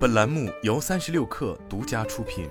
本栏目由三十六氪独家出品。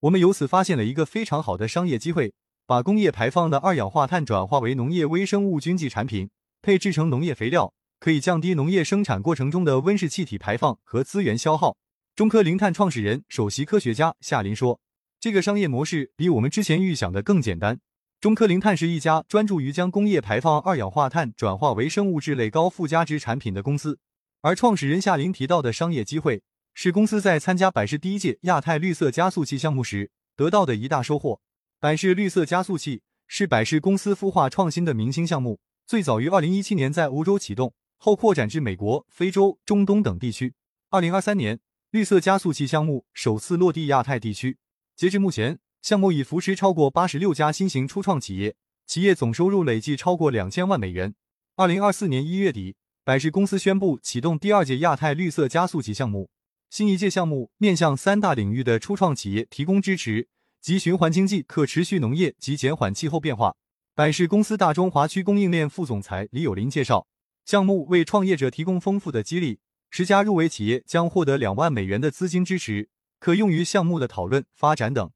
我们由此发现了一个非常好的商业机会，把工业排放的二氧化碳转化为农业微生物菌剂产品，配制成农业肥料，可以降低农业生产过程中的温室气体排放和资源消耗。中科零碳创始人、首席科学家夏林说：“这个商业模式比我们之前预想的更简单。”中科零碳是一家专注于将工业排放二氧化碳转化为生物质类高附加值产品的公司，而创始人夏林提到的商业机会，是公司在参加百事第一届亚太绿色加速器项目时得到的一大收获。百事绿色加速器是百事公司孵化创新的明星项目，最早于二零一七年在欧洲启动，后扩展至美国、非洲、中东等地区。二零二三年，绿色加速器项目首次落地亚太地区。截至目前。项目已扶持超过八十六家新型初创企业，企业总收入累计超过两千万美元。二零二四年一月底，百事公司宣布启动第二届亚太绿色加速级项目。新一届项目面向三大领域的初创企业提供支持，即循环经济、可持续农业及减缓气候变化。百事公司大中华区供应链副总裁李有林介绍，项目为创业者提供丰富的激励，十家入围企业将获得两万美元的资金支持，可用于项目的讨论、发展等。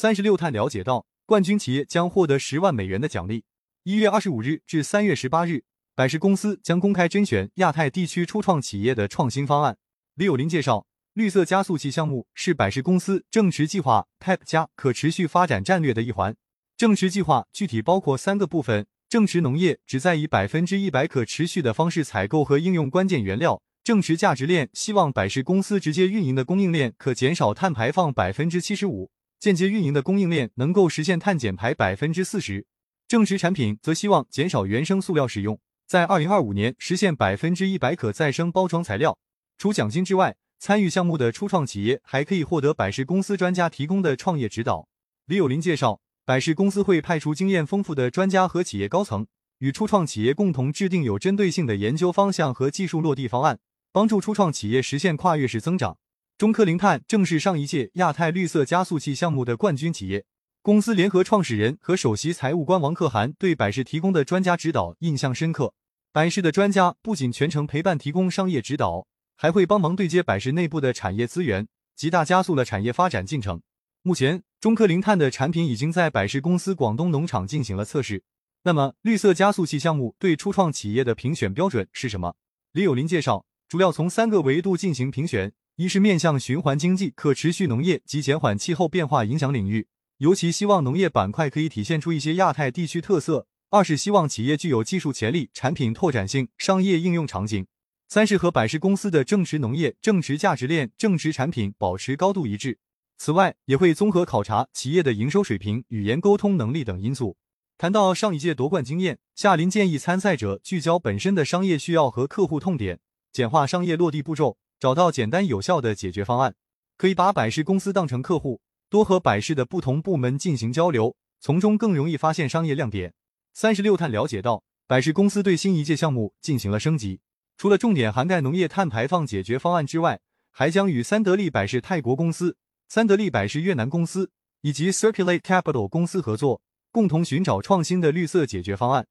三十六探了解到，冠军企业将获得十万美元的奖励。一月二十五日至三月十八日，百事公司将公开甄选亚太地区初创企业的创新方案。李友林介绍，绿色加速器项目是百事公司正池计划 （PEP 加）可持续发展战略的一环。正池计划具体包括三个部分：正池农业旨在以百分之一百可持续的方式采购和应用关键原料；正池价值链希望百事公司直接运营的供应链可减少碳排放百分之七十五。间接运营的供应链能够实现碳减排百分之四十，正值产品则希望减少原生塑料使用，在二零二五年实现百分之一百可再生包装材料。除奖金之外，参与项目的初创企业还可以获得百事公司专家提供的创业指导。李有林介绍，百事公司会派出经验丰富的专家和企业高层，与初创企业共同制定有针对性的研究方向和技术落地方案，帮助初创企业实现跨越式增长。中科零碳正是上一届亚太绿色加速器项目的冠军企业。公司联合创始人和首席财务官王可涵对百事提供的专家指导印象深刻。百事的专家不仅全程陪伴提供商业指导，还会帮忙对接百事内部的产业资源，极大加速了产业发展进程。目前，中科零碳的产品已经在百事公司广东农场进行了测试。那么，绿色加速器项目对初创企业的评选标准是什么？李有林介绍，主要从三个维度进行评选。一是面向循环经济、可持续农业及减缓气候变化影响领域，尤其希望农业板块可以体现出一些亚太地区特色；二是希望企业具有技术潜力、产品拓展性、商业应用场景；三是和百事公司的正值农业、正值价值链、正值产品保持高度一致。此外，也会综合考察企业的营收水平、语言沟通能力等因素。谈到上一届夺冠经验，夏林建议参赛者聚焦本身的商业需要和客户痛点，简化商业落地步骤。找到简单有效的解决方案，可以把百事公司当成客户，多和百事的不同部门进行交流，从中更容易发现商业亮点。三十六碳了解到，百事公司对新一届项目进行了升级，除了重点涵盖农业碳排放解决方案之外，还将与三得利百事泰国公司、三得利百事越南公司以及 Circulate Capital 公司合作，共同寻找创新的绿色解决方案。